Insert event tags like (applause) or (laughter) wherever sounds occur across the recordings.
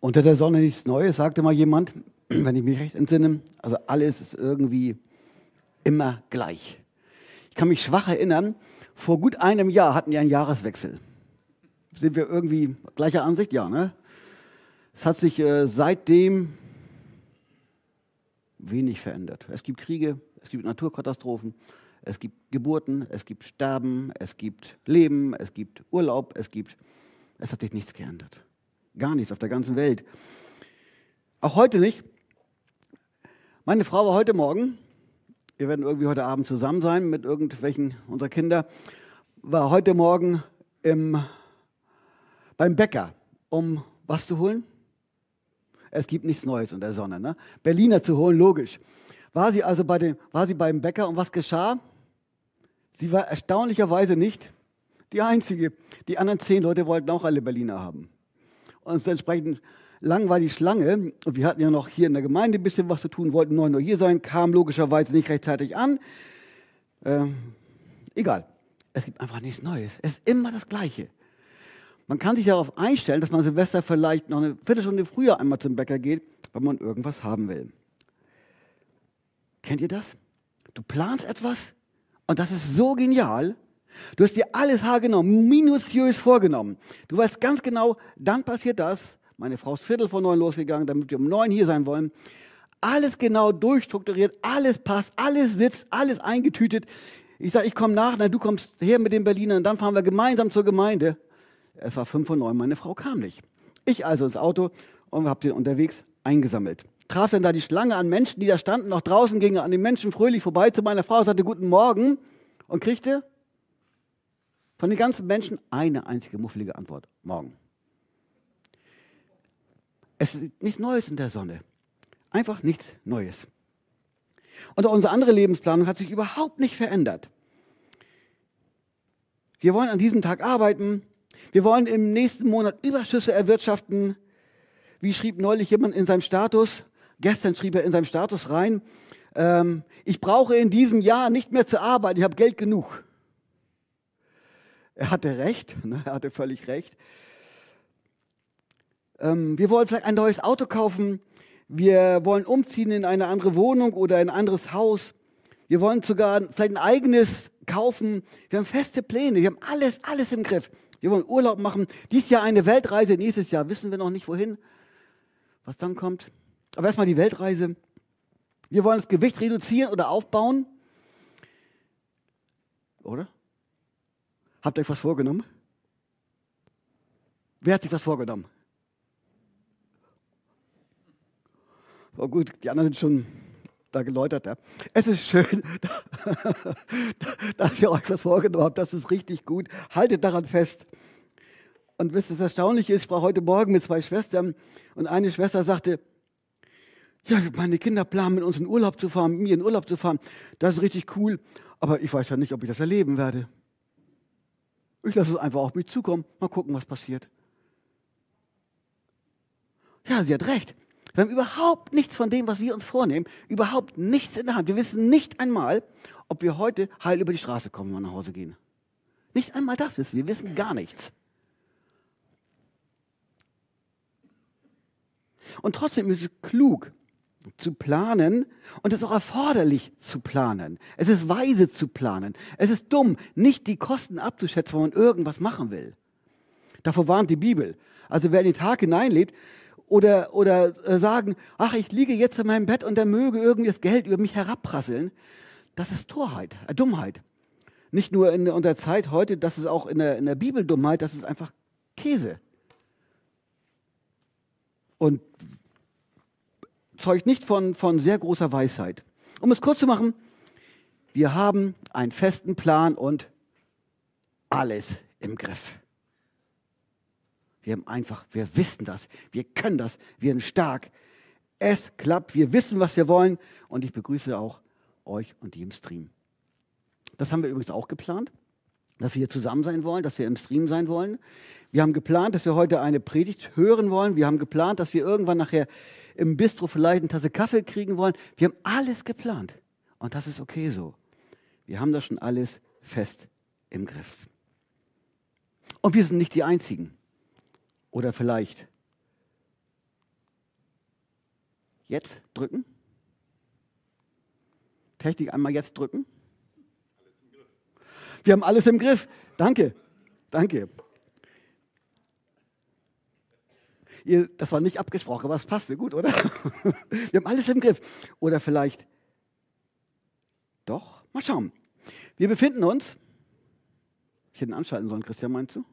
Unter der Sonne nichts Neues, sagte mal jemand, (clears throat) wenn ich mich recht entsinne. Also alles ist irgendwie immer gleich. Ich kann mich schwach erinnern, vor gut einem Jahr hatten wir einen Jahreswechsel. Sind wir irgendwie gleicher Ansicht? Ja, ne? Es hat sich äh, seitdem wenig verändert. Es gibt Kriege, es gibt Naturkatastrophen, es gibt Geburten, es gibt Sterben, es gibt Leben, es gibt Urlaub, es gibt. Es hat sich nichts geändert. Gar nichts auf der ganzen Welt. Auch heute nicht. Meine Frau war heute Morgen, wir werden irgendwie heute Abend zusammen sein mit irgendwelchen unserer Kinder, war heute Morgen im, beim Bäcker, um was zu holen? Es gibt nichts Neues unter der Sonne. Ne? Berliner zu holen, logisch. War sie also bei dem, war sie beim Bäcker und was geschah? Sie war erstaunlicherweise nicht die Einzige. Die anderen zehn Leute wollten auch alle Berliner haben. Und entsprechend lang war die Schlange und wir hatten ja noch hier in der Gemeinde ein bisschen was zu tun, wollten 9 Uhr hier sein, kamen logischerweise nicht rechtzeitig an. Äh, egal, es gibt einfach nichts Neues. Es ist immer das Gleiche. Man kann sich darauf einstellen, dass man Silvester vielleicht noch eine Viertelstunde früher einmal zum Bäcker geht, weil man irgendwas haben will. Kennt ihr das? Du planst etwas und das ist so genial. Du hast dir alles haargenau, minutiös vorgenommen. Du weißt ganz genau, dann passiert das. Meine Frau ist Viertel vor neun losgegangen, damit wir um neun hier sein wollen. Alles genau durchstrukturiert, alles passt, alles sitzt, alles eingetütet. Ich sage, ich komme nach, na, du kommst her mit den Berlinern, dann fahren wir gemeinsam zur Gemeinde. Es war fünf vor neun, meine Frau kam nicht. Ich also ins Auto und habe sie unterwegs eingesammelt. Traf dann da die Schlange an Menschen, die da standen, noch draußen, ging an den Menschen fröhlich vorbei zu meiner Frau, sagte Guten Morgen und kriegte von den ganzen Menschen eine einzige muffelige Antwort. Morgen. Es ist nichts Neues in der Sonne. Einfach nichts Neues. Und unsere andere Lebensplanung hat sich überhaupt nicht verändert. Wir wollen an diesem Tag arbeiten. Wir wollen im nächsten Monat Überschüsse erwirtschaften. Wie schrieb neulich jemand in seinem Status? Gestern schrieb er in seinem Status rein, ähm, ich brauche in diesem Jahr nicht mehr zu arbeiten, ich habe Geld genug. Er hatte recht, ne? er hatte völlig recht. Ähm, wir wollen vielleicht ein neues Auto kaufen, wir wollen umziehen in eine andere Wohnung oder in ein anderes Haus. Wir wollen sogar vielleicht ein eigenes kaufen. Wir haben feste Pläne, wir haben alles, alles im Griff. Wir wollen Urlaub machen. Dies Jahr eine Weltreise, nächstes Jahr wissen wir noch nicht wohin. Was dann kommt. Aber erstmal die Weltreise. Wir wollen das Gewicht reduzieren oder aufbauen. Oder? Habt ihr euch was vorgenommen? Wer hat sich was vorgenommen? Oh gut, die anderen sind schon da geläutert. Ja. Es ist schön, (laughs) dass ihr euch was vorgenommen habt. Das ist richtig gut. Haltet daran fest. Und wisst ihr, das Erstaunliche ist, ich sprach heute Morgen mit zwei Schwestern und eine Schwester sagte, ja, meine Kinder planen, mit uns in Urlaub zu fahren, mit mir in Urlaub zu fahren. Das ist richtig cool. Aber ich weiß ja nicht, ob ich das erleben werde. Ich lasse es einfach auf mich zukommen. Mal gucken, was passiert. Ja, sie hat recht. Wir haben überhaupt nichts von dem, was wir uns vornehmen, überhaupt nichts in der Hand. Wir wissen nicht einmal, ob wir heute heil über die Straße kommen, wenn wir nach Hause gehen. Nicht einmal das wissen wir. Wir wissen gar nichts. Und trotzdem ist es klug zu planen und es ist auch erforderlich zu planen. Es ist weise zu planen. Es ist dumm, nicht die Kosten abzuschätzen, wenn man irgendwas machen will. Davor warnt die Bibel. Also wer in den Tag hineinlebt, oder, oder äh, sagen, ach, ich liege jetzt in meinem Bett und da möge irgendwie das Geld über mich herabprasseln. Das ist Torheit, äh, Dummheit. Nicht nur in unserer Zeit heute, das ist auch in der, in der Bibel Dummheit, das ist einfach Käse. Und zeugt nicht von, von sehr großer Weisheit. Um es kurz zu machen, wir haben einen festen Plan und alles im Griff. Wir haben einfach, wir wissen das, wir können das, wir sind stark. Es klappt, wir wissen, was wir wollen und ich begrüße auch euch und die im Stream. Das haben wir übrigens auch geplant, dass wir hier zusammen sein wollen, dass wir im Stream sein wollen. Wir haben geplant, dass wir heute eine Predigt hören wollen. Wir haben geplant, dass wir irgendwann nachher im Bistro vielleicht eine Tasse Kaffee kriegen wollen. Wir haben alles geplant und das ist okay so. Wir haben das schon alles fest im Griff. Und wir sind nicht die Einzigen. Oder vielleicht jetzt drücken? Technik einmal jetzt drücken? Wir haben alles im Griff. Danke. Danke. Ihr, das war nicht abgesprochen, aber es passte gut, oder? (laughs) Wir haben alles im Griff. Oder vielleicht doch? Mal schauen. Wir befinden uns. Ich hätte ihn anschalten sollen, Christian, meinst du?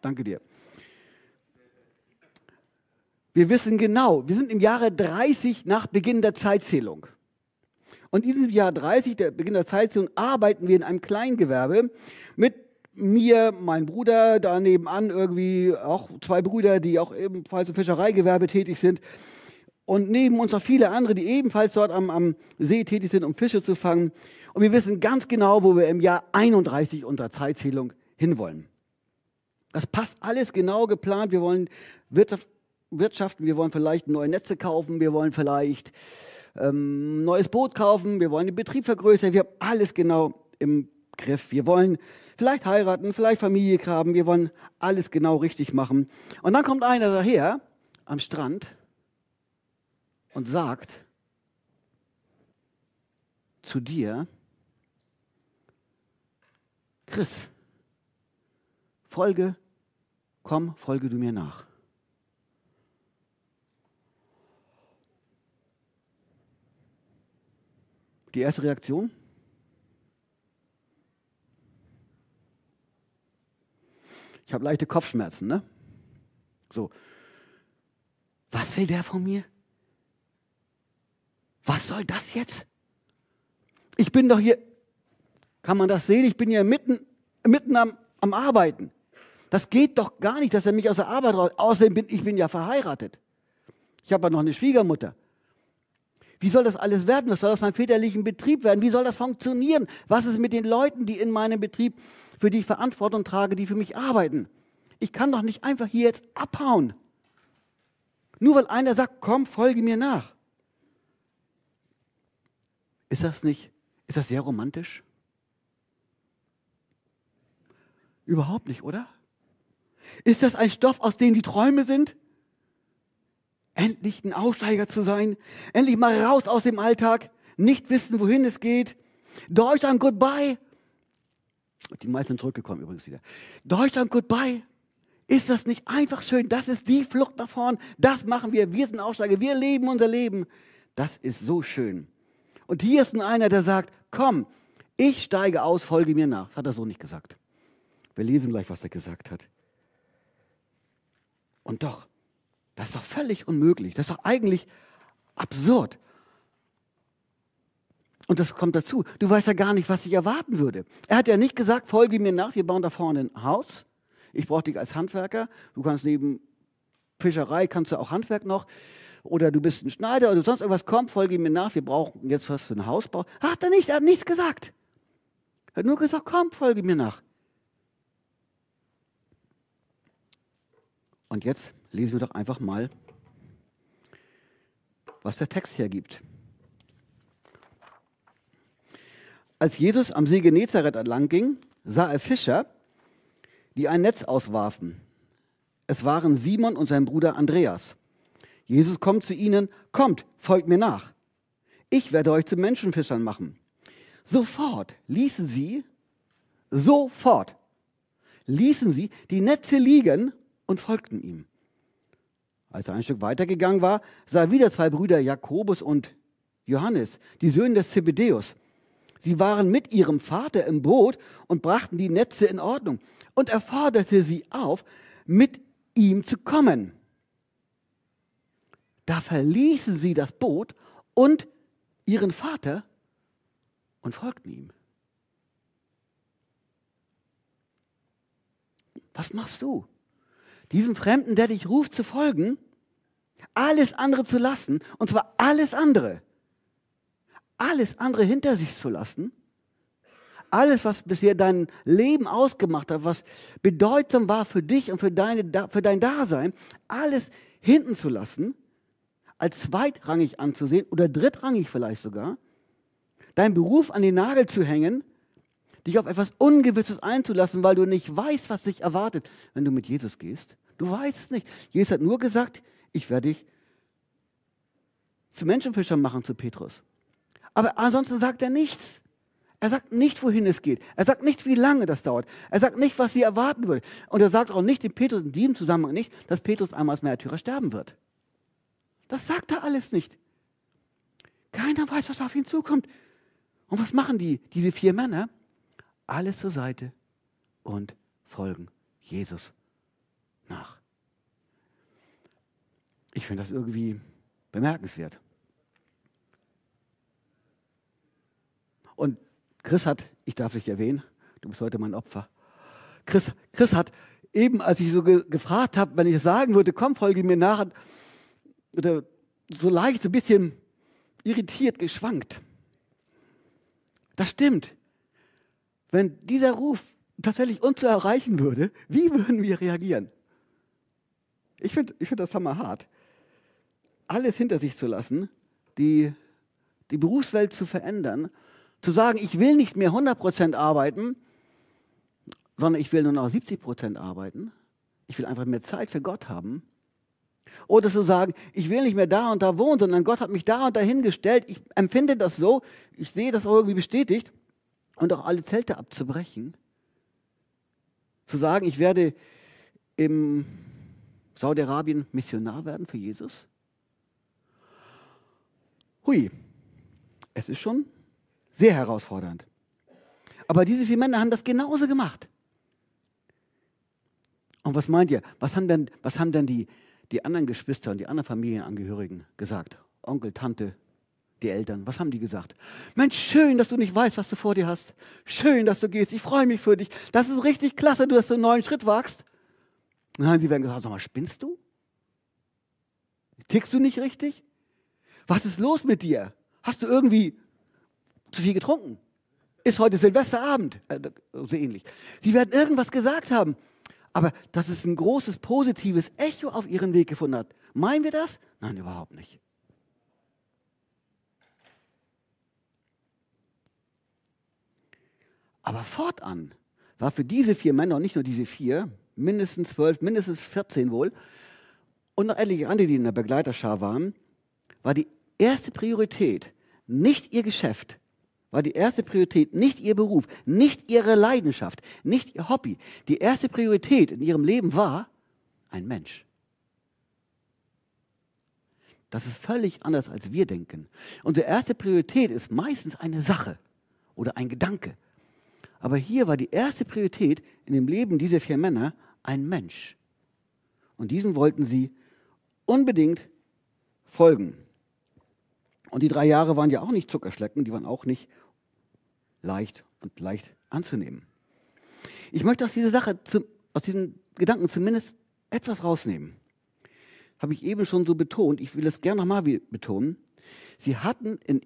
Danke dir. Wir wissen genau, wir sind im Jahre 30 nach Beginn der Zeitzählung. Und in diesem Jahr 30, der Beginn der Zeitzählung, arbeiten wir in einem Kleingewerbe mit mir, mein Bruder, da nebenan irgendwie auch zwei Brüder, die auch ebenfalls im Fischereigewerbe tätig sind. Und neben uns noch viele andere, die ebenfalls dort am, am See tätig sind, um Fische zu fangen. Und wir wissen ganz genau, wo wir im Jahr 31 unserer Zeitzählung hinwollen. Das passt alles genau geplant. Wir wollen wirtschaften, wir wollen vielleicht neue Netze kaufen, wir wollen vielleicht ähm, neues Boot kaufen, wir wollen den Betrieb vergrößern. Wir haben alles genau im Griff. Wir wollen vielleicht heiraten, vielleicht Familie haben, wir wollen alles genau richtig machen. Und dann kommt einer daher am Strand und sagt zu dir, Chris, folge, komm, folge du mir nach. Die erste Reaktion? Ich habe leichte Kopfschmerzen, ne? So. Was will der von mir? Was soll das jetzt? Ich bin doch hier, kann man das sehen? Ich bin hier mitten, mitten am, am Arbeiten. Das geht doch gar nicht, dass er mich aus der Arbeit raus. Außerdem bin ich bin ja verheiratet. Ich habe ja noch eine Schwiegermutter. Wie soll das alles werden? Was soll das mein väterlichen Betrieb werden? Wie soll das funktionieren? Was ist mit den Leuten, die in meinem Betrieb, für die ich Verantwortung trage, die für mich arbeiten? Ich kann doch nicht einfach hier jetzt abhauen. Nur weil einer sagt, komm, folge mir nach. Ist das nicht, ist das sehr romantisch? Überhaupt nicht, oder? Ist das ein Stoff, aus dem die Träume sind? Endlich ein Aussteiger zu sein, endlich mal raus aus dem Alltag, nicht wissen, wohin es geht. Deutschland, goodbye. Die meisten sind zurückgekommen übrigens wieder. Deutschland, goodbye. Ist das nicht einfach schön? Das ist die Flucht nach vorn. Das machen wir. Wir sind Aussteiger. Wir leben unser Leben. Das ist so schön. Und hier ist nun einer, der sagt, komm, ich steige aus, folge mir nach. Das hat er so nicht gesagt. Wir lesen gleich, was er gesagt hat. Und doch, das ist doch völlig unmöglich. Das ist doch eigentlich absurd. Und das kommt dazu. Du weißt ja gar nicht, was dich erwarten würde. Er hat ja nicht gesagt, folge mir nach, wir bauen da vorne ein Haus. Ich brauche dich als Handwerker. Du kannst neben Fischerei, kannst du auch Handwerk noch. Oder du bist ein Schneider oder sonst irgendwas. Komm, folge mir nach, wir brauchen jetzt was für ein Hausbau. Hat er nicht, er hat nichts gesagt. Er hat nur gesagt, komm, folge mir nach. Und jetzt lesen wir doch einfach mal, was der Text hergibt. Als Jesus am See Genezareth entlang ging, sah er Fischer, die ein Netz auswarfen. Es waren Simon und sein Bruder Andreas. Jesus kommt zu ihnen, kommt, folgt mir nach. Ich werde euch zu Menschenfischern machen. Sofort ließen sie, sofort ließen sie die Netze liegen und folgten ihm. Als er ein Stück weitergegangen war, sah er wieder zwei Brüder Jakobus und Johannes, die Söhne des Zebedeus. Sie waren mit ihrem Vater im Boot und brachten die Netze in Ordnung. Und er forderte sie auf, mit ihm zu kommen. Da verließen sie das Boot und ihren Vater und folgten ihm. Was machst du? Diesem Fremden, der dich ruft, zu folgen, alles andere zu lassen, und zwar alles andere, alles andere hinter sich zu lassen, alles, was bisher dein Leben ausgemacht hat, was bedeutsam war für dich und für, deine, für dein Dasein, alles hinten zu lassen, als zweitrangig anzusehen oder drittrangig vielleicht sogar, deinen Beruf an den Nagel zu hängen, dich auf etwas Ungewisses einzulassen, weil du nicht weißt, was dich erwartet, wenn du mit Jesus gehst. Du weißt es nicht. Jesus hat nur gesagt, ich werde dich zu Menschenfischern machen, zu Petrus. Aber ansonsten sagt er nichts. Er sagt nicht, wohin es geht. Er sagt nicht, wie lange das dauert. Er sagt nicht, was sie erwarten würde. Und er sagt auch nicht dem Petrus in diesem Zusammenhang nicht, dass Petrus einmal als Märtyrer sterben wird. Das sagt er alles nicht. Keiner weiß, was auf ihn zukommt. Und was machen die, diese vier Männer? Alles zur Seite und folgen Jesus nach. Ich finde das irgendwie bemerkenswert. Und Chris hat, ich darf dich erwähnen, du bist heute mein Opfer. Chris, Chris hat eben, als ich so ge gefragt habe, wenn ich sagen würde, komm, folge mir nach, oder so leicht, so ein bisschen irritiert geschwankt. Das stimmt. Wenn dieser Ruf tatsächlich uns zu erreichen würde, wie würden wir reagieren? Ich finde ich find das hammerhart. Alles hinter sich zu lassen, die, die Berufswelt zu verändern zu sagen, ich will nicht mehr 100% arbeiten, sondern ich will nur noch 70% arbeiten. Ich will einfach mehr Zeit für Gott haben. Oder zu sagen, ich will nicht mehr da und da wohnen, sondern Gott hat mich da und dahin gestellt. Ich empfinde das so, ich sehe das auch irgendwie bestätigt. Und auch alle Zelte abzubrechen. Zu sagen, ich werde im Saudi-Arabien Missionar werden für Jesus. Hui, es ist schon sehr herausfordernd. Aber diese vier Männer haben das genauso gemacht. Und was meint ihr? Was haben denn, was haben denn die, die anderen Geschwister und die anderen Familienangehörigen gesagt? Onkel, Tante, die Eltern, was haben die gesagt? Mensch, schön, dass du nicht weißt, was du vor dir hast. Schön, dass du gehst. Ich freue mich für dich. Das ist richtig klasse, dass du einen neuen Schritt wagst. Nein, sie werden gesagt, sag mal, spinnst du? Tickst du nicht richtig? Was ist los mit dir? Hast du irgendwie zu viel getrunken. Ist heute Silvesterabend, äh, so ähnlich. Sie werden irgendwas gesagt haben, aber dass es ein großes positives Echo auf ihren Weg gefunden hat. Meinen wir das? Nein, überhaupt nicht. Aber fortan war für diese vier Männer, und nicht nur diese vier, mindestens zwölf, mindestens 14 wohl, und noch etliche andere, die in der Begleiterschar waren, war die erste Priorität nicht ihr Geschäft, war die erste Priorität nicht ihr Beruf, nicht ihre Leidenschaft, nicht ihr Hobby. Die erste Priorität in ihrem Leben war ein Mensch. Das ist völlig anders, als wir denken. Unsere erste Priorität ist meistens eine Sache oder ein Gedanke. Aber hier war die erste Priorität in dem Leben dieser vier Männer ein Mensch. Und diesem wollten sie unbedingt folgen. Und die drei Jahre waren ja auch nicht Zuckerschlecken, die waren auch nicht leicht und leicht anzunehmen. Ich möchte aus dieser Sache, aus diesen Gedanken zumindest etwas rausnehmen. Habe ich eben schon so betont, ich will es gerne nochmal betonen. Sie hatten in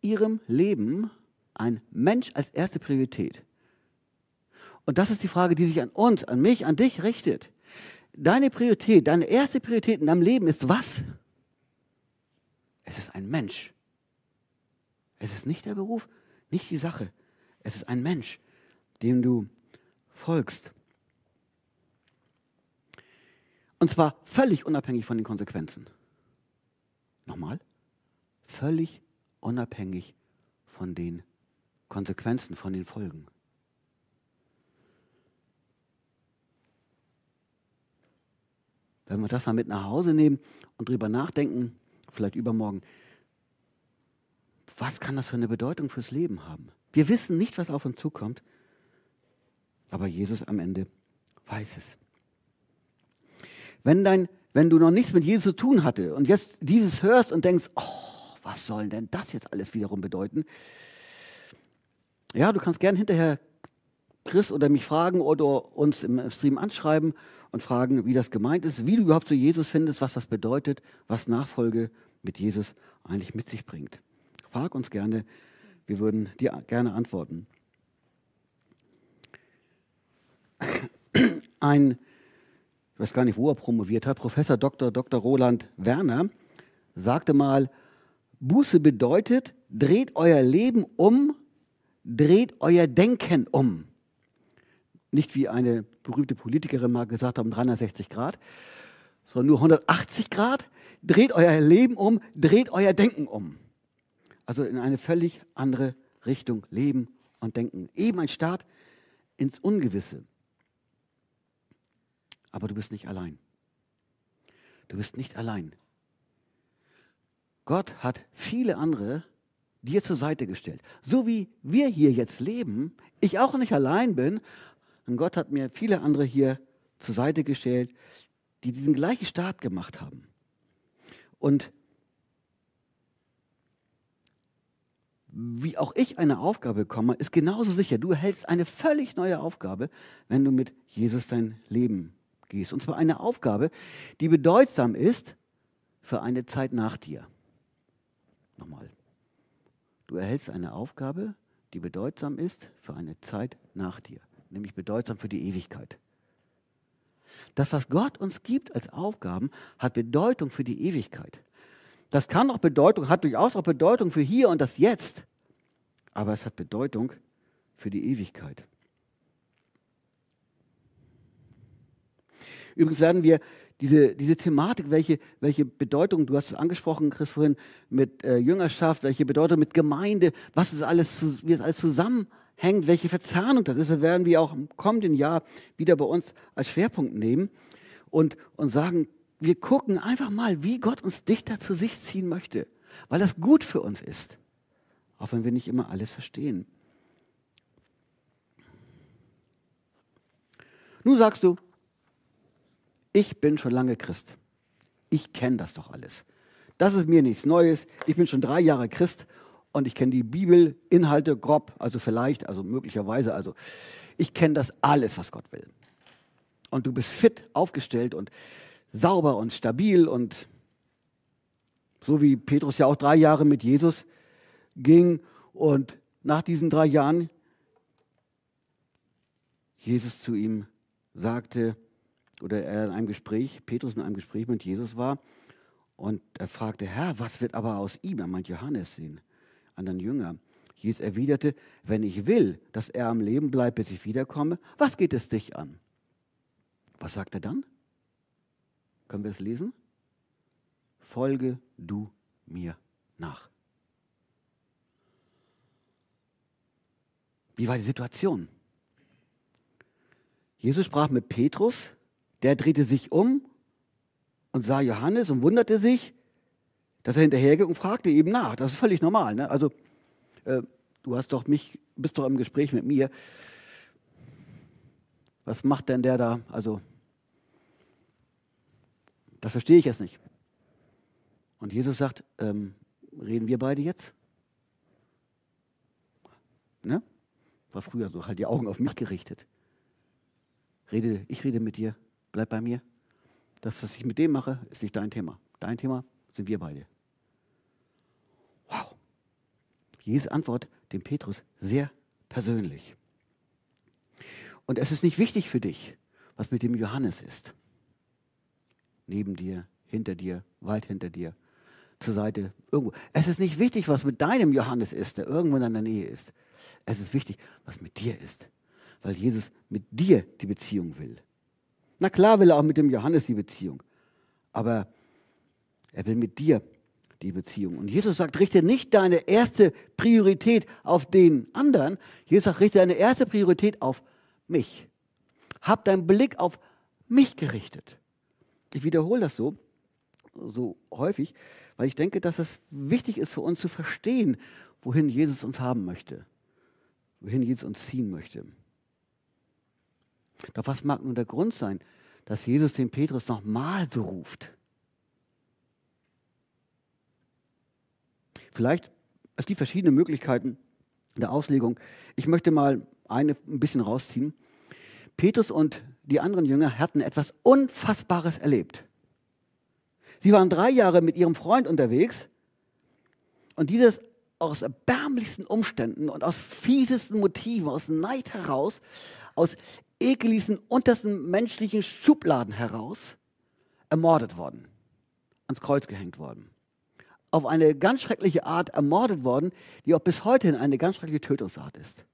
ihrem Leben ein Mensch als erste Priorität. Und das ist die Frage, die sich an uns, an mich, an dich richtet. Deine Priorität, deine erste Priorität in deinem Leben ist was? Es ist ein Mensch. Es ist nicht der Beruf, nicht die Sache. Es ist ein Mensch, dem du folgst. Und zwar völlig unabhängig von den Konsequenzen. Nochmal, völlig unabhängig von den Konsequenzen, von den Folgen. Wenn wir das mal mit nach Hause nehmen und drüber nachdenken, vielleicht übermorgen, was kann das für eine Bedeutung fürs Leben haben? Wir wissen nicht, was auf uns zukommt, aber Jesus am Ende weiß es. Wenn, dein, wenn du noch nichts mit Jesus zu tun hatte und jetzt dieses hörst und denkst, oh, was soll denn das jetzt alles wiederum bedeuten? Ja, du kannst gern hinterher Chris oder mich fragen oder uns im Stream anschreiben und fragen, wie das gemeint ist, wie du überhaupt zu Jesus findest, was das bedeutet, was Nachfolge mit Jesus eigentlich mit sich bringt. Frag uns gerne, wir würden dir gerne antworten. Ein, ich weiß gar nicht, wo er promoviert hat, Professor Dr. Dr. Roland Werner sagte mal, Buße bedeutet, dreht euer Leben um, dreht euer Denken um. Nicht wie eine berühmte Politikerin mal gesagt hat, um 360 Grad, sondern nur 180 Grad. Dreht euer Leben um, dreht euer Denken um. Also in eine völlig andere Richtung leben und denken. Eben ein Start ins Ungewisse. Aber du bist nicht allein. Du bist nicht allein. Gott hat viele andere dir zur Seite gestellt. So wie wir hier jetzt leben, ich auch nicht allein bin, und Gott hat mir viele andere hier zur Seite gestellt, die diesen gleichen Start gemacht haben. Und wie auch ich eine Aufgabe bekomme, ist genauso sicher. Du erhältst eine völlig neue Aufgabe, wenn du mit Jesus dein Leben gehst. Und zwar eine Aufgabe, die bedeutsam ist für eine Zeit nach dir. Nochmal. Du erhältst eine Aufgabe, die bedeutsam ist für eine Zeit nach dir, nämlich bedeutsam für die Ewigkeit. Das, was Gott uns gibt als Aufgaben, hat Bedeutung für die Ewigkeit. Das kann auch Bedeutung, hat durchaus auch Bedeutung für hier und das Jetzt, aber es hat Bedeutung für die Ewigkeit. Übrigens werden wir diese, diese Thematik, welche, welche Bedeutung, du hast es angesprochen, Chris, vorhin, mit äh, Jüngerschaft, welche Bedeutung mit Gemeinde, was es alles, wie es alles zusammenhängt, welche Verzahnung das ist, das werden wir auch im kommenden Jahr wieder bei uns als Schwerpunkt nehmen und, und sagen, wir gucken einfach mal, wie Gott uns dichter zu sich ziehen möchte, weil das gut für uns ist, auch wenn wir nicht immer alles verstehen. Nun sagst du, ich bin schon lange Christ. Ich kenne das doch alles. Das ist mir nichts Neues. Ich bin schon drei Jahre Christ und ich kenne die Bibelinhalte grob, also vielleicht, also möglicherweise, also ich kenne das alles, was Gott will. Und du bist fit, aufgestellt und sauber und stabil und so wie Petrus ja auch drei Jahre mit Jesus ging und nach diesen drei Jahren Jesus zu ihm sagte, oder er in einem Gespräch, Petrus in einem Gespräch mit Jesus war und er fragte, Herr, was wird aber aus ihm? Er meint Johannes, den anderen Jünger. Jesus erwiderte, wenn ich will, dass er am Leben bleibt, bis ich wiederkomme, was geht es dich an? Was sagt er dann? Können wir es lesen? Folge du mir nach. Wie war die Situation? Jesus sprach mit Petrus, der drehte sich um und sah Johannes und wunderte sich, dass er hinterhergeht und fragte ihm nach. Das ist völlig normal. Ne? Also, äh, du hast doch mich, bist doch im Gespräch mit mir. Was macht denn der da? Also, das verstehe ich jetzt nicht. Und Jesus sagt, ähm, reden wir beide jetzt? Ne? War früher so, halt die Augen auf mich gerichtet. Rede, ich rede mit dir, bleib bei mir. Das, was ich mit dem mache, ist nicht dein Thema. Dein Thema sind wir beide. Jesus Antwort dem Petrus sehr persönlich. Und es ist nicht wichtig für dich, was mit dem Johannes ist. Neben dir, hinter dir, weit hinter dir, zur Seite, irgendwo. Es ist nicht wichtig, was mit deinem Johannes ist, der irgendwo in deiner Nähe ist. Es ist wichtig, was mit dir ist, weil Jesus mit dir die Beziehung will. Na klar will er auch mit dem Johannes die Beziehung, aber er will mit dir die Beziehung. Und Jesus sagt, richte nicht deine erste Priorität auf den anderen. Jesus sagt, richte deine erste Priorität auf mich. Hab deinen Blick auf mich gerichtet. Ich wiederhole das so, so häufig, weil ich denke, dass es wichtig ist für uns zu verstehen, wohin Jesus uns haben möchte, wohin Jesus uns ziehen möchte. Doch was mag nun der Grund sein, dass Jesus den Petrus nochmal so ruft? Vielleicht, es gibt verschiedene Möglichkeiten der Auslegung. Ich möchte mal eine ein bisschen rausziehen. Petrus und die anderen Jünger hatten etwas Unfassbares erlebt. Sie waren drei Jahre mit ihrem Freund unterwegs und dieses aus erbärmlichsten Umständen und aus fiesesten Motiven, aus Neid heraus, aus ekeligsten, untersten menschlichen Schubladen heraus ermordet worden, ans Kreuz gehängt worden. Auf eine ganz schreckliche Art ermordet worden, die auch bis heute eine ganz schreckliche Tötungsart ist.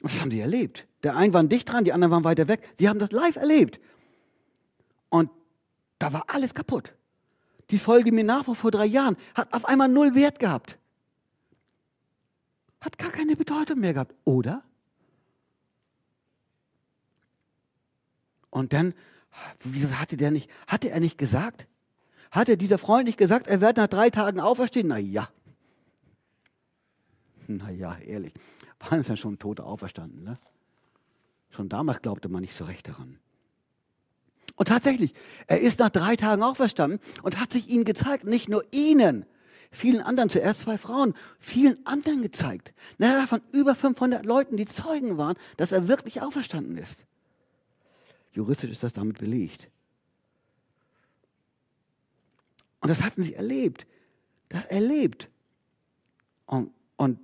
Das haben sie erlebt. Der einen war dicht dran, die anderen waren weiter weg. Sie haben das live erlebt. Und da war alles kaputt. Die Folge mir nach vor drei Jahren hat auf einmal null Wert gehabt. Hat gar keine Bedeutung mehr gehabt, oder? Und dann, wieso hatte der nicht, hatte er nicht gesagt? Hatte dieser Freund nicht gesagt, er wird nach drei Tagen auferstehen? Na ja. Na ja, ehrlich. Waren es ja schon Tote auferstanden, ne? Schon damals glaubte man nicht so recht daran. Und tatsächlich, er ist nach drei Tagen auferstanden und hat sich ihnen gezeigt, nicht nur ihnen, vielen anderen, zuerst zwei Frauen, vielen anderen gezeigt. Naja, von über 500 Leuten, die Zeugen waren, dass er wirklich auferstanden ist. Juristisch ist das damit belegt. Und das hatten sie erlebt. Das erlebt. Und, und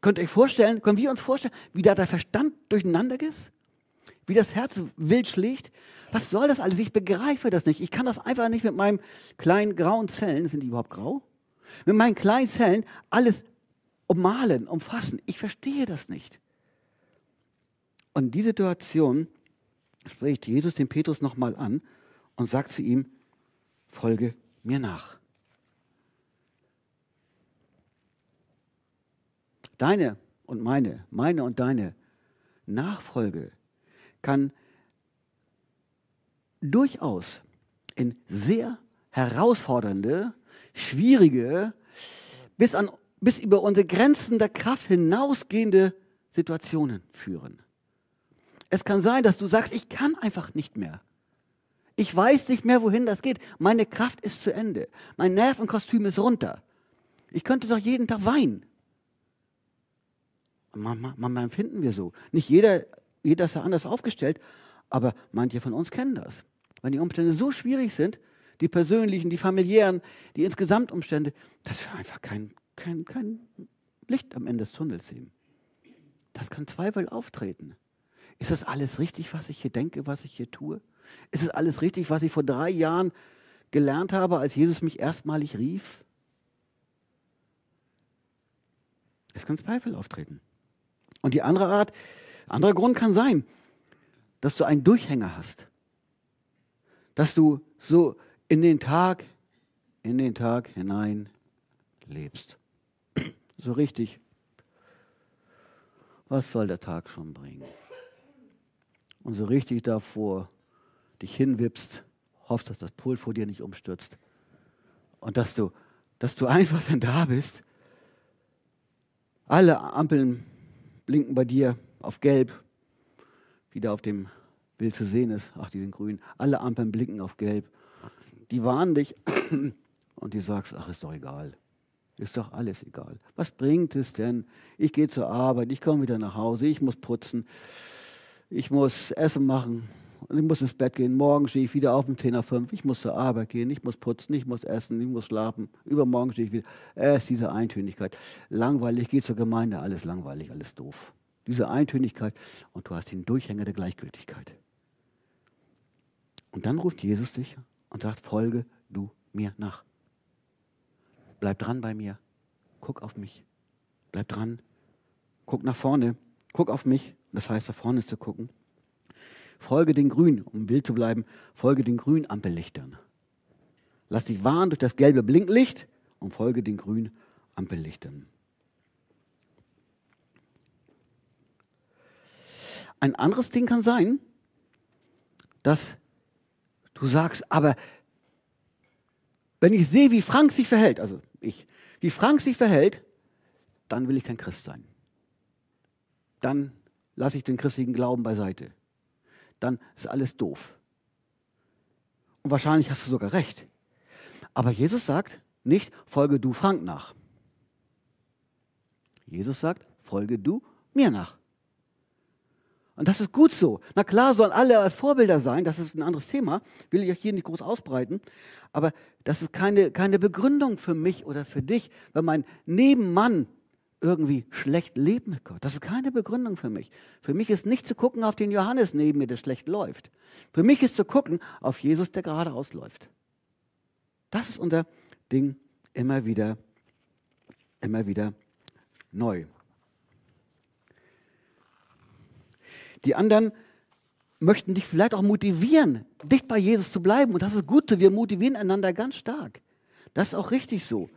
könnt ihr euch vorstellen, können wir uns vorstellen, wie da der Verstand durcheinander ist? Wie das Herz wild schlägt? Was soll das alles? Ich begreife das nicht. Ich kann das einfach nicht mit meinen kleinen grauen Zellen, sind die überhaupt grau? Mit meinen kleinen Zellen alles ummalen, umfassen. Ich verstehe das nicht. Und die Situation spricht Jesus den Petrus nochmal an und sagt zu ihm, folge mir nach. Deine und meine, meine und deine Nachfolge kann durchaus in sehr herausfordernde, schwierige, bis, an, bis über unsere Grenzen der Kraft hinausgehende Situationen führen. Es kann sein, dass du sagst, ich kann einfach nicht mehr. Ich weiß nicht mehr, wohin das geht. Meine Kraft ist zu Ende. Mein Nervenkostüm ist runter. Ich könnte doch jeden Tag weinen. Manchmal, empfinden wir so. Nicht jeder, jeder ist ja anders aufgestellt, aber manche von uns kennen das. Wenn die Umstände so schwierig sind, die persönlichen, die familiären, die insgesamt Umstände, dass wir einfach kein, kein, kein Licht am Ende des Tunnels sehen. Das kann Zweifel auftreten. Ist das alles richtig, was ich hier denke, was ich hier tue? Ist es alles richtig, was ich vor drei Jahren gelernt habe, als Jesus mich erstmalig rief? Es kann Zweifel auftreten. Und die andere Art, anderer Grund kann sein, dass du einen Durchhänger hast. Dass du so in den Tag, in den Tag hinein lebst. So richtig. Was soll der Tag schon bringen? Und so richtig davor dich hinwippst, hoffst, dass das Pol vor dir nicht umstürzt. Und dass du, dass du einfach dann da bist. Alle Ampeln blinken bei dir auf gelb, wie da auf dem Bild zu sehen ist. Ach, die sind grün. Alle Ampeln blinken auf gelb. Die warnen dich (clears throat) und du sagst, ach, ist doch egal. Ist doch alles egal. Was bringt es denn? Ich gehe zur Arbeit, ich komme wieder nach Hause, ich muss putzen, ich muss Essen machen, und ich muss ins Bett gehen. Morgen stehe ich wieder auf um 10 nach 5. Ich muss zur Arbeit gehen, ich muss putzen, ich muss essen, ich muss schlafen. Übermorgen stehe ich wieder. Es ist diese Eintönigkeit. Langweilig, geht zur Gemeinde, alles langweilig, alles doof. Diese Eintönigkeit und du hast den Durchhänger der Gleichgültigkeit. Und dann ruft Jesus dich und sagt, folge du mir nach. Bleib dran bei mir. Guck auf mich. Bleib dran. Guck nach vorne. Guck auf mich. Das heißt, nach vorne zu gucken. Folge den Grün, um im Bild zu bleiben, folge den grünen Ampellichtern. Lass dich warnen durch das gelbe Blinklicht und folge den grünen Ampellichtern. Ein anderes Ding kann sein, dass du sagst, aber wenn ich sehe, wie Frank sich verhält, also ich, wie Frank sich verhält, dann will ich kein Christ sein. Dann lasse ich den christlichen Glauben beiseite dann ist alles doof. Und wahrscheinlich hast du sogar recht. Aber Jesus sagt nicht, folge du Frank nach. Jesus sagt, folge du mir nach. Und das ist gut so. Na klar sollen alle als Vorbilder sein, das ist ein anderes Thema, will ich euch hier nicht groß ausbreiten, aber das ist keine, keine Begründung für mich oder für dich, wenn mein Nebenmann irgendwie schlecht lebt mit Gott. Das ist keine Begründung für mich. Für mich ist nicht zu gucken auf den Johannes neben mir, der schlecht läuft. Für mich ist zu gucken auf Jesus, der geradeaus läuft. Das ist unser Ding immer wieder, immer wieder neu. Die anderen möchten dich vielleicht auch motivieren, dicht bei Jesus zu bleiben. Und das ist gut. Wir motivieren einander ganz stark. Das ist auch richtig so.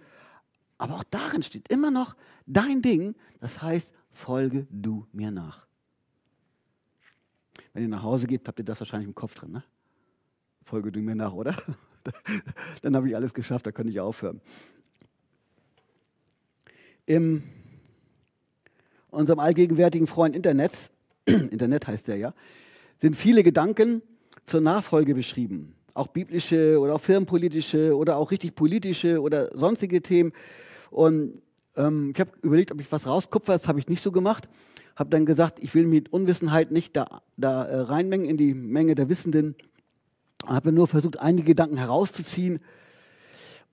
Aber auch darin steht immer noch dein Ding. Das heißt, folge du mir nach. Wenn ihr nach Hause geht, habt ihr das wahrscheinlich im Kopf drin. Ne? Folge du mir nach, oder? (laughs) Dann habe ich alles geschafft, da kann ich aufhören. In unserem allgegenwärtigen Freund Internet, (clears throat) Internet heißt der ja, sind viele Gedanken zur Nachfolge beschrieben. Auch biblische oder auch firmenpolitische oder auch richtig politische oder sonstige Themen. Und ähm, ich habe überlegt, ob ich was rauskupfe. Das habe ich nicht so gemacht. Habe dann gesagt, ich will mit Unwissenheit nicht da, da äh, reinmengen in die Menge der Wissenden. Habe nur versucht, einige Gedanken herauszuziehen.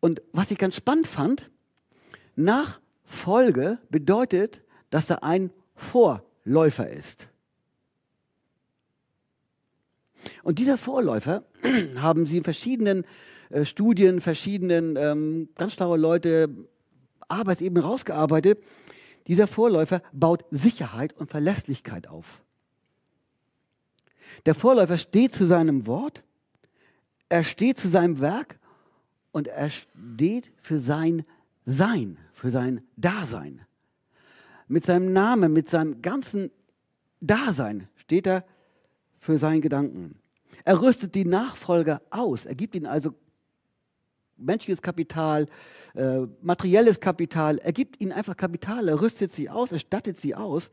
Und was ich ganz spannend fand, Nachfolge bedeutet, dass da ein Vorläufer ist. Und dieser Vorläufer (clears throat) haben sie in verschiedenen äh, Studien, verschiedenen ähm, ganz schlaue Leute, Arbeitsebenen rausgearbeitet. Dieser Vorläufer baut Sicherheit und Verlässlichkeit auf. Der Vorläufer steht zu seinem Wort, er steht zu seinem Werk und er steht für sein Sein, für sein Dasein. Mit seinem Namen, mit seinem ganzen Dasein steht er für seinen Gedanken. Er rüstet die Nachfolger aus. Er gibt ihnen also menschliches Kapital, äh, materielles Kapital. Er gibt ihnen einfach Kapital. Er rüstet sie aus, er stattet sie aus,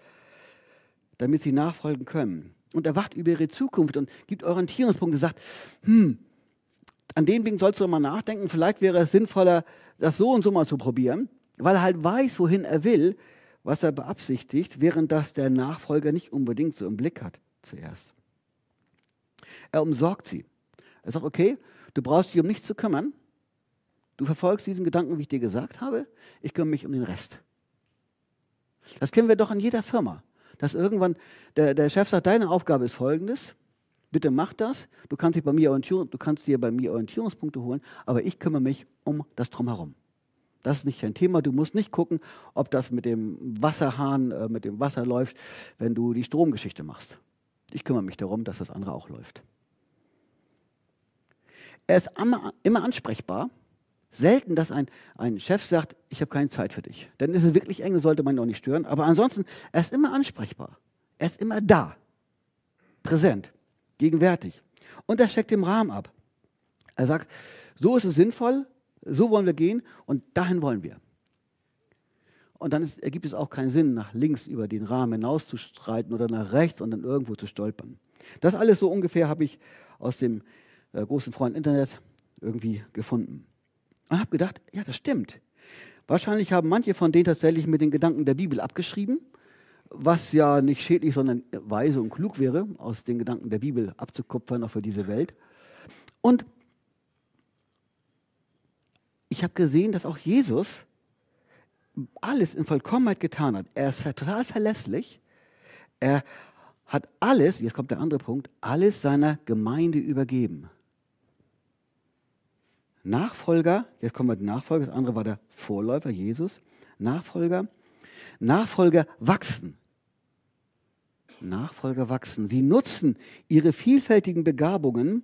damit sie nachfolgen können. Und er wacht über ihre Zukunft und gibt Orientierungspunkte, sagt, hm, an den Dingen sollst du mal nachdenken. Vielleicht wäre es sinnvoller, das so und so mal zu probieren, weil er halt weiß, wohin er will, was er beabsichtigt, während das der Nachfolger nicht unbedingt so im Blick hat zuerst. Er umsorgt sie. Er sagt, okay, du brauchst dich um nichts zu kümmern. Du verfolgst diesen Gedanken, wie ich dir gesagt habe. Ich kümmere mich um den Rest. Das kennen wir doch in jeder Firma. Dass irgendwann der, der Chef sagt, deine Aufgabe ist folgendes. Bitte mach das. Du kannst, dich bei mir du kannst dir bei mir Orientierungspunkte holen, aber ich kümmere mich um das Drumherum. Das ist nicht dein Thema. Du musst nicht gucken, ob das mit dem Wasserhahn, äh, mit dem Wasser läuft, wenn du die Stromgeschichte machst. Ich kümmere mich darum, dass das andere auch läuft. Er ist immer ansprechbar. Selten, dass ein, ein Chef sagt, ich habe keine Zeit für dich. Dann ist es wirklich eng, sollte man ihn auch nicht stören. Aber ansonsten, er ist immer ansprechbar. Er ist immer da. Präsent. Gegenwärtig. Und er checkt den Rahmen ab. Er sagt, so ist es sinnvoll, so wollen wir gehen und dahin wollen wir. Und dann ist, ergibt es auch keinen Sinn, nach links über den Rahmen hinauszustreiten oder nach rechts und dann irgendwo zu stolpern. Das alles so ungefähr habe ich aus dem äh, großen Freund Internet irgendwie gefunden. Und habe gedacht, ja, das stimmt. Wahrscheinlich haben manche von denen tatsächlich mit den Gedanken der Bibel abgeschrieben, was ja nicht schädlich, sondern weise und klug wäre, aus den Gedanken der Bibel abzukupfern, auch für diese Welt. Und ich habe gesehen, dass auch Jesus alles in Vollkommenheit getan hat. Er ist total verlässlich. Er hat alles, jetzt kommt der andere Punkt, alles seiner Gemeinde übergeben. Nachfolger, jetzt kommen wir zum Nachfolger, das andere war der Vorläufer, Jesus. Nachfolger, Nachfolger wachsen. Nachfolger wachsen. Sie nutzen ihre vielfältigen Begabungen,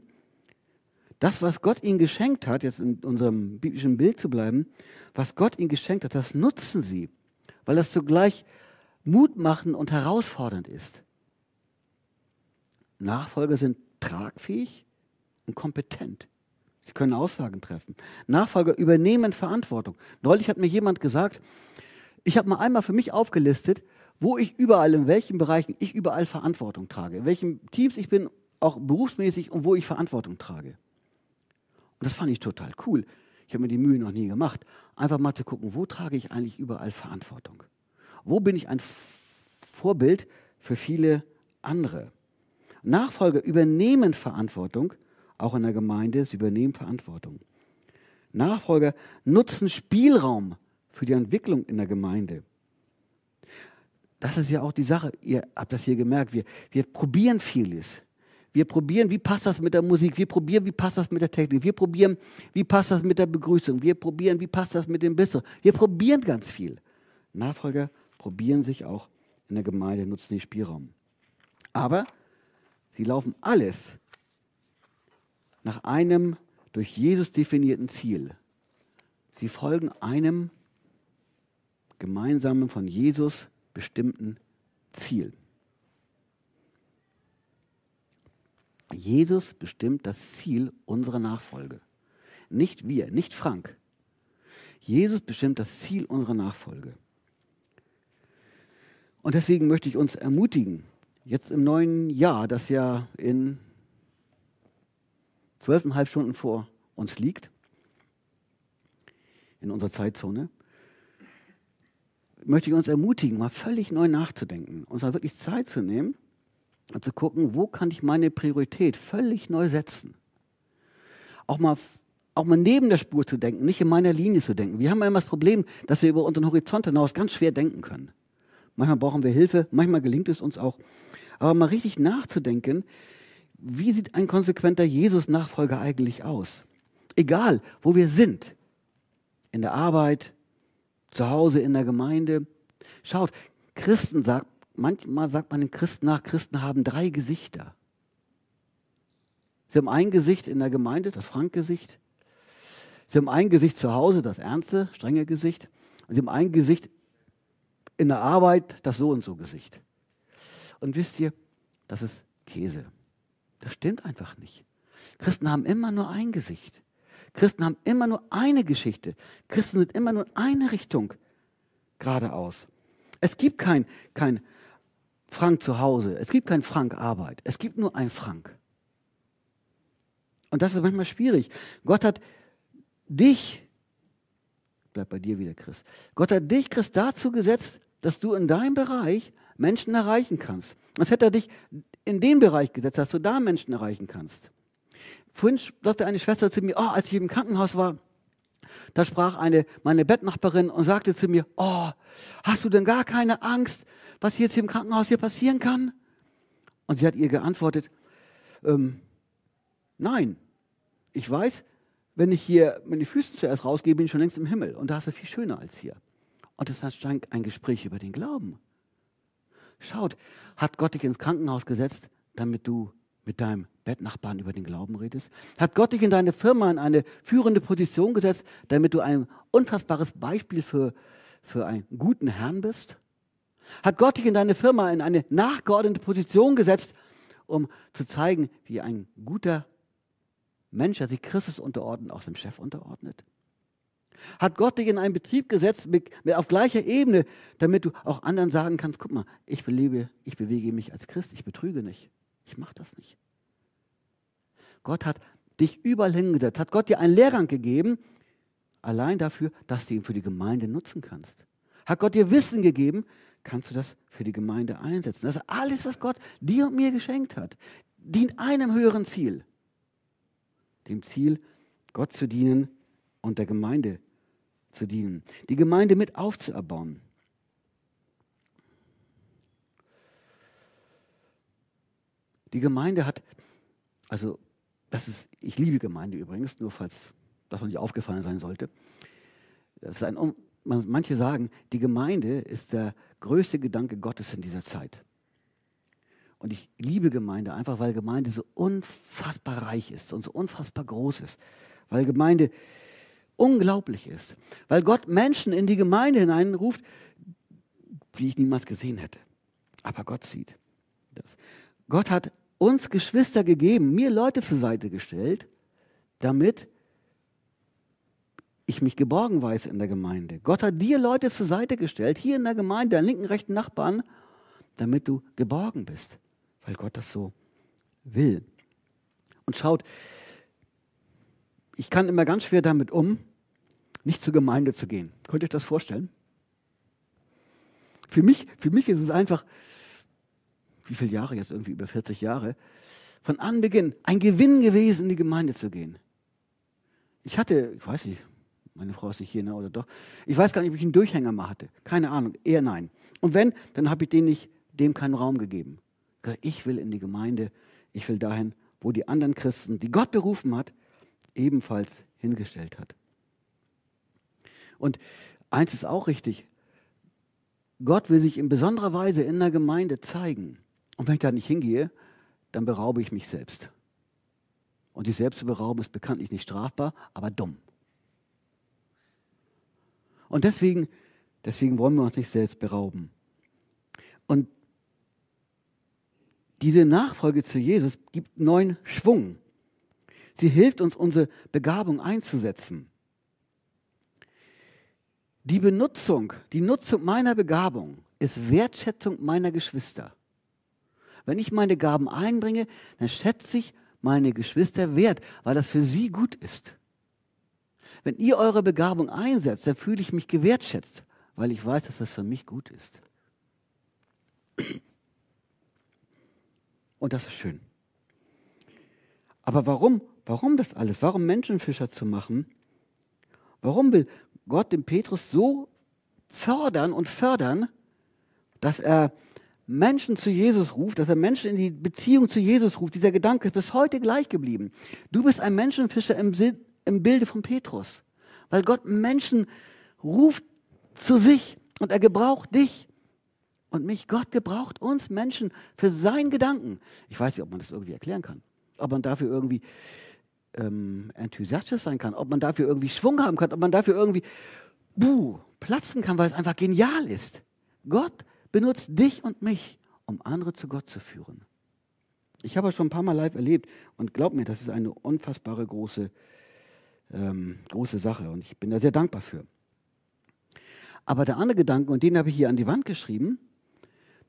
das, was Gott ihnen geschenkt hat, jetzt in unserem biblischen Bild zu bleiben, was Gott ihnen geschenkt hat, das nutzen sie, weil das zugleich mutmachend und herausfordernd ist. Nachfolger sind tragfähig und kompetent. Sie können Aussagen treffen. Nachfolger übernehmen Verantwortung. Neulich hat mir jemand gesagt, ich habe mal einmal für mich aufgelistet, wo ich überall, in welchen Bereichen ich überall Verantwortung trage, in welchen Teams ich bin, auch berufsmäßig und wo ich Verantwortung trage. Und das fand ich total cool. Ich habe mir die Mühe noch nie gemacht, einfach mal zu gucken, wo trage ich eigentlich überall Verantwortung? Wo bin ich ein Vorbild für viele andere? Nachfolger übernehmen Verantwortung auch in der Gemeinde, sie übernehmen Verantwortung. Nachfolger nutzen Spielraum für die Entwicklung in der Gemeinde. Das ist ja auch die Sache, ihr habt das hier gemerkt, wir, wir probieren vieles. Wir probieren, wie passt das mit der Musik, wir probieren, wie passt das mit der Technik, wir probieren, wie passt das mit der Begrüßung, wir probieren, wie passt das mit dem Bistro. Wir probieren ganz viel. Nachfolger probieren sich auch in der Gemeinde, nutzen den Spielraum. Aber sie laufen alles nach einem durch Jesus definierten Ziel. Sie folgen einem gemeinsamen von Jesus bestimmten Ziel. Jesus bestimmt das Ziel unserer Nachfolge. Nicht wir, nicht Frank. Jesus bestimmt das Ziel unserer Nachfolge. Und deswegen möchte ich uns ermutigen, jetzt im neuen Jahr, das ja in zwölfeinhalb Stunden vor uns liegt, in unserer Zeitzone, möchte ich uns ermutigen, mal völlig neu nachzudenken, uns mal wirklich Zeit zu nehmen und zu gucken, wo kann ich meine Priorität völlig neu setzen. Auch mal, auch mal neben der Spur zu denken, nicht in meiner Linie zu denken. Wir haben ja immer das Problem, dass wir über unseren Horizont hinaus ganz schwer denken können. Manchmal brauchen wir Hilfe, manchmal gelingt es uns auch. Aber mal richtig nachzudenken, wie sieht ein konsequenter Jesus-Nachfolger eigentlich aus? Egal, wo wir sind, in der Arbeit, zu Hause, in der Gemeinde. Schaut, Christen sagt, manchmal sagt man den Christen nach, Christen haben drei Gesichter. Sie haben ein Gesicht in der Gemeinde, das Frank-Gesicht. Sie haben ein Gesicht zu Hause, das ernste, strenge Gesicht. Und sie haben ein Gesicht in der Arbeit, das so und so Gesicht. Und wisst ihr, das ist Käse. Das stimmt einfach nicht. Christen haben immer nur ein Gesicht. Christen haben immer nur eine Geschichte. Christen sind immer nur eine Richtung geradeaus. Es gibt kein, kein Frank zu Hause, es gibt kein Frank Arbeit, es gibt nur ein Frank. Und das ist manchmal schwierig. Gott hat dich, bleib bei dir wieder, Chris, Gott hat dich, Chris, dazu gesetzt, dass du in deinem Bereich Menschen erreichen kannst. Das hätte er dich in den Bereich gesetzt, dass du da Menschen erreichen kannst. Vorhin sagte eine Schwester zu mir, oh, als ich im Krankenhaus war, da sprach eine, meine Bettnachbarin und sagte zu mir, oh, hast du denn gar keine Angst, was jetzt im Krankenhaus hier passieren kann? Und sie hat ihr geantwortet, ähm, nein, ich weiß, wenn ich hier meine Füße zuerst rausgehe, bin ich schon längst im Himmel. Und da ist es viel schöner als hier. Und es ist ein Gespräch über den Glauben. Schaut, hat Gott dich ins Krankenhaus gesetzt, damit du mit deinem Bettnachbarn über den Glauben redest? Hat Gott dich in deine Firma in eine führende Position gesetzt, damit du ein unfassbares Beispiel für, für einen guten Herrn bist? Hat Gott dich in deine Firma in eine nachgeordnete Position gesetzt, um zu zeigen, wie ein guter Mensch, der sich Christus unterordnet, auch dem Chef unterordnet? Hat Gott dich in einen Betrieb gesetzt mit, mit auf gleicher Ebene, damit du auch anderen sagen kannst, guck mal, ich belebe, ich bewege mich als Christ, ich betrüge nicht. Ich mache das nicht. Gott hat dich überall hingesetzt, hat Gott dir einen Lehrgang gegeben, allein dafür, dass du ihn für die Gemeinde nutzen kannst. Hat Gott dir Wissen gegeben, kannst du das für die Gemeinde einsetzen. Das ist alles, was Gott dir und mir geschenkt hat, dient einem höheren Ziel. Dem Ziel, Gott zu dienen und der Gemeinde zu dienen, die Gemeinde mit aufzuerbauen. Die Gemeinde hat, also das ist, ich liebe Gemeinde übrigens, nur falls das noch nicht aufgefallen sein sollte. Das ist ein, manche sagen, die Gemeinde ist der größte Gedanke Gottes in dieser Zeit. Und ich liebe Gemeinde einfach, weil Gemeinde so unfassbar reich ist und so unfassbar groß ist. Weil Gemeinde unglaublich ist. Weil Gott Menschen in die Gemeinde hineinruft, die ich niemals gesehen hätte. Aber Gott sieht das. Gott hat uns Geschwister gegeben, mir Leute zur Seite gestellt, damit ich mich geborgen weiß in der Gemeinde. Gott hat dir Leute zur Seite gestellt, hier in der Gemeinde, deinen linken, rechten Nachbarn, damit du geborgen bist, weil Gott das so will. Und schaut, ich kann immer ganz schwer damit um, nicht zur Gemeinde zu gehen. Könnt ihr euch das vorstellen? Für mich, für mich ist es einfach, wie viele Jahre jetzt, irgendwie über 40 Jahre, von Anbeginn ein Gewinn gewesen, in die Gemeinde zu gehen. Ich hatte, ich weiß nicht, meine Frau ist nicht hier, ne, oder doch? Ich weiß gar nicht, ob ich einen Durchhänger mal hatte. Keine Ahnung, eher nein. Und wenn, dann habe ich dem, nicht, dem keinen Raum gegeben. Ich will in die Gemeinde, ich will dahin, wo die anderen Christen, die Gott berufen hat, ebenfalls hingestellt hat. Und eins ist auch richtig, Gott will sich in besonderer Weise in der Gemeinde zeigen. Und wenn ich da nicht hingehe, dann beraube ich mich selbst. Und sich selbst zu berauben ist bekanntlich nicht strafbar, aber dumm. Und deswegen, deswegen wollen wir uns nicht selbst berauben. Und diese Nachfolge zu Jesus gibt neuen Schwung. Sie hilft uns, unsere Begabung einzusetzen. Die Benutzung, die Nutzung meiner Begabung ist Wertschätzung meiner Geschwister. Wenn ich meine Gaben einbringe, dann schätze ich meine Geschwister wert, weil das für sie gut ist. Wenn ihr eure Begabung einsetzt, dann fühle ich mich gewertschätzt, weil ich weiß, dass das für mich gut ist. Und das ist schön. Aber warum, warum das alles? Warum Menschenfischer zu machen? Warum will Gott den Petrus so fördern und fördern, dass er Menschen zu Jesus ruft, dass er Menschen in die Beziehung zu Jesus ruft. Dieser Gedanke ist bis heute gleich geblieben. Du bist ein Menschenfischer im, im Bilde von Petrus, weil Gott Menschen ruft zu sich und er gebraucht dich und mich. Gott gebraucht uns Menschen für seinen Gedanken. Ich weiß nicht, ob man das irgendwie erklären kann, ob man dafür irgendwie ähm, enthusiastisch sein kann, ob man dafür irgendwie Schwung haben kann, ob man dafür irgendwie buh, platzen kann, weil es einfach genial ist. Gott benutzt dich und mich, um andere zu Gott zu führen. Ich habe es schon ein paar Mal live erlebt und glaub mir, das ist eine unfassbare große, ähm, große Sache und ich bin da sehr dankbar für. Aber der andere Gedanke, und den habe ich hier an die Wand geschrieben,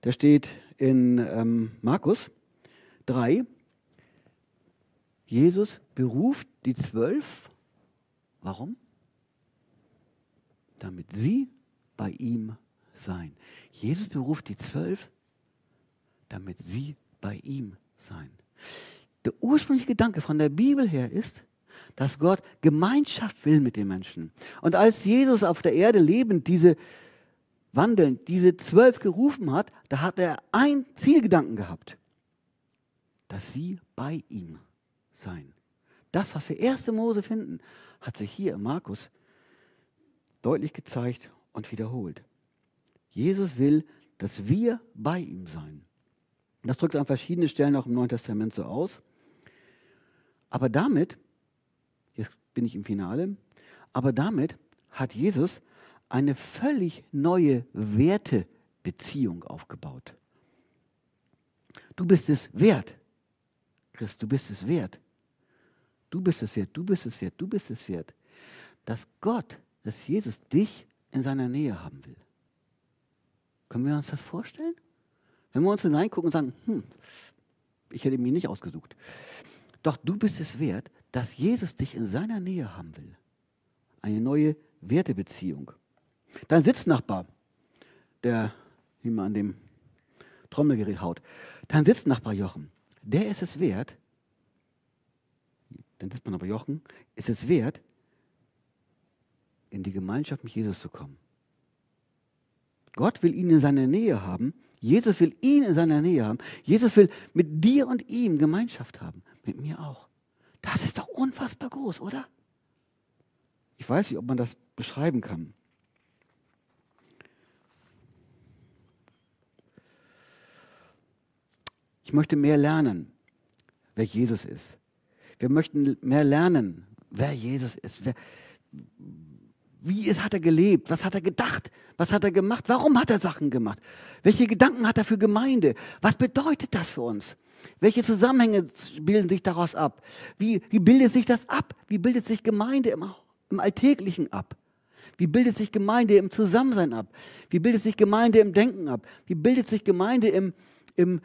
der steht in ähm, Markus 3. Jesus beruft die Zwölf. Warum? Damit sie bei ihm sein. Jesus beruft die Zwölf, damit sie bei ihm sein. Der ursprüngliche Gedanke von der Bibel her ist, dass Gott Gemeinschaft will mit den Menschen. Und als Jesus auf der Erde lebend diese wandeln, diese zwölf gerufen hat, da hat er ein Zielgedanken gehabt, dass sie bei ihm sein. Das, was wir 1. Mose finden, hat sich hier in Markus deutlich gezeigt und wiederholt. Jesus will, dass wir bei ihm sein. Das drückt an verschiedenen Stellen auch im Neuen Testament so aus. Aber damit, jetzt bin ich im Finale, aber damit hat Jesus eine völlig neue Wertebeziehung aufgebaut. Du bist es wert, Christ, du bist es wert. Du bist es wert, du bist es wert, du bist es wert, dass Gott, dass Jesus dich in seiner Nähe haben will. Können wir uns das vorstellen? Wenn wir uns hineingucken und sagen, hm, ich hätte mich nicht ausgesucht. Doch du bist es wert, dass Jesus dich in seiner Nähe haben will. Eine neue Wertebeziehung. Dein Sitznachbar, der wie man an dem Trommelgerät haut, dein Sitznachbar Jochen, der ist es wert, dann sitzt man aber Jochen, ist es wert, in die Gemeinschaft mit Jesus zu kommen. Gott will ihn in seiner Nähe haben. Jesus will ihn in seiner Nähe haben. Jesus will mit dir und ihm Gemeinschaft haben. Mit mir auch. Das ist doch unfassbar groß, oder? Ich weiß nicht, ob man das beschreiben kann. Ich möchte mehr lernen, wer Jesus ist. Wir möchten mehr lernen, wer Jesus ist. Wer, wie ist, hat er gelebt? Was hat er gedacht? Was hat er gemacht? Warum hat er Sachen gemacht? Welche Gedanken hat er für Gemeinde? Was bedeutet das für uns? Welche Zusammenhänge bilden sich daraus ab? Wie, wie bildet sich das ab? Wie bildet sich Gemeinde im, im Alltäglichen ab? Wie bildet sich Gemeinde im Zusammensein ab? Wie bildet sich Gemeinde im Denken ab? Wie bildet sich Gemeinde im, im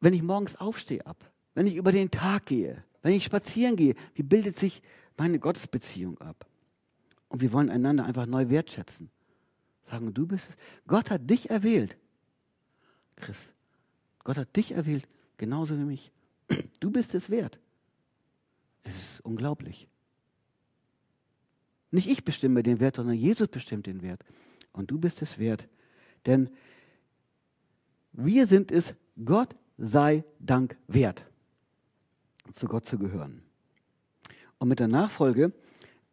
wenn ich morgens aufstehe ab? Wenn ich über den Tag gehe? Wenn ich spazieren gehe? Wie bildet sich meine Gottesbeziehung ab? Und wir wollen einander einfach neu wertschätzen. Sagen, du bist es. Gott hat dich erwählt. Chris, Gott hat dich erwählt, genauso wie mich. (clears throat) Du bist es wert. Es ist unglaublich. Nicht ich bestimme den Wert, sondern Jesus bestimmt den Wert. Und du bist es wert. Denn wir sind es, Gott sei Dank wert, zu Gott zu gehören. Und mit der Nachfolge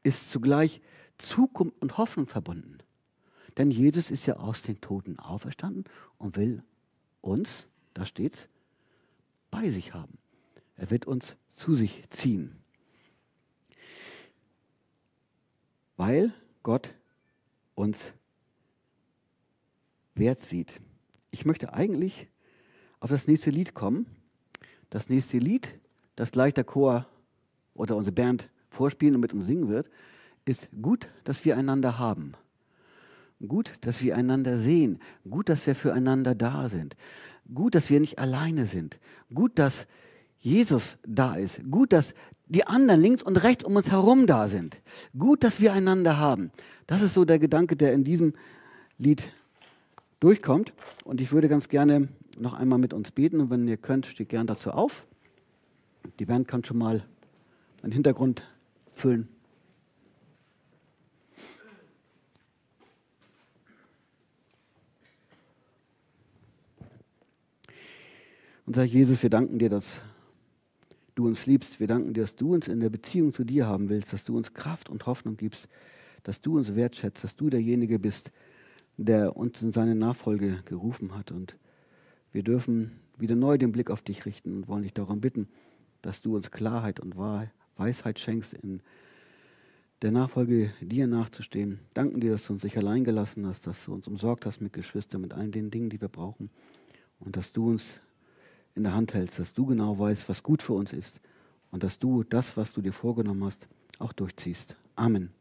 ist zugleich Zukunft und Hoffnung verbunden. Denn Jesus ist ja aus den Toten auferstanden und will uns, da steht's, bei sich haben. Er wird uns zu sich ziehen. Weil Gott uns wert sieht. Ich möchte eigentlich auf das nächste Lied kommen. Das nächste Lied, das gleich der Chor oder unsere Band vorspielen und mit uns singen wird, ist gut, dass wir einander haben. Gut, dass wir einander sehen. Gut, dass wir füreinander da sind. Gut, dass wir nicht alleine sind. Gut, dass Jesus da ist. Gut, dass die anderen links und rechts um uns herum da sind. Gut, dass wir einander haben. Das ist so der Gedanke, der in diesem Lied durchkommt. Und ich würde ganz gerne noch einmal mit uns beten. Und wenn ihr könnt, steht gern dazu auf. Die Band kann schon mal den Hintergrund füllen. Unser Jesus, wir danken dir, dass du uns liebst. Wir danken dir, dass du uns in der Beziehung zu dir haben willst, dass du uns Kraft und Hoffnung gibst, dass du uns wertschätzt, dass du derjenige bist, der uns in seine Nachfolge gerufen hat. Und wir dürfen wieder neu den Blick auf dich richten und wollen dich darum bitten, dass du uns Klarheit und Weisheit schenkst, in der Nachfolge dir nachzustehen. Danken dir, dass du uns nicht allein gelassen hast, dass du uns umsorgt hast mit Geschwistern, mit allen den Dingen, die wir brauchen. Und dass du uns in der Hand hältst, dass du genau weißt, was gut für uns ist und dass du das, was du dir vorgenommen hast, auch durchziehst. Amen.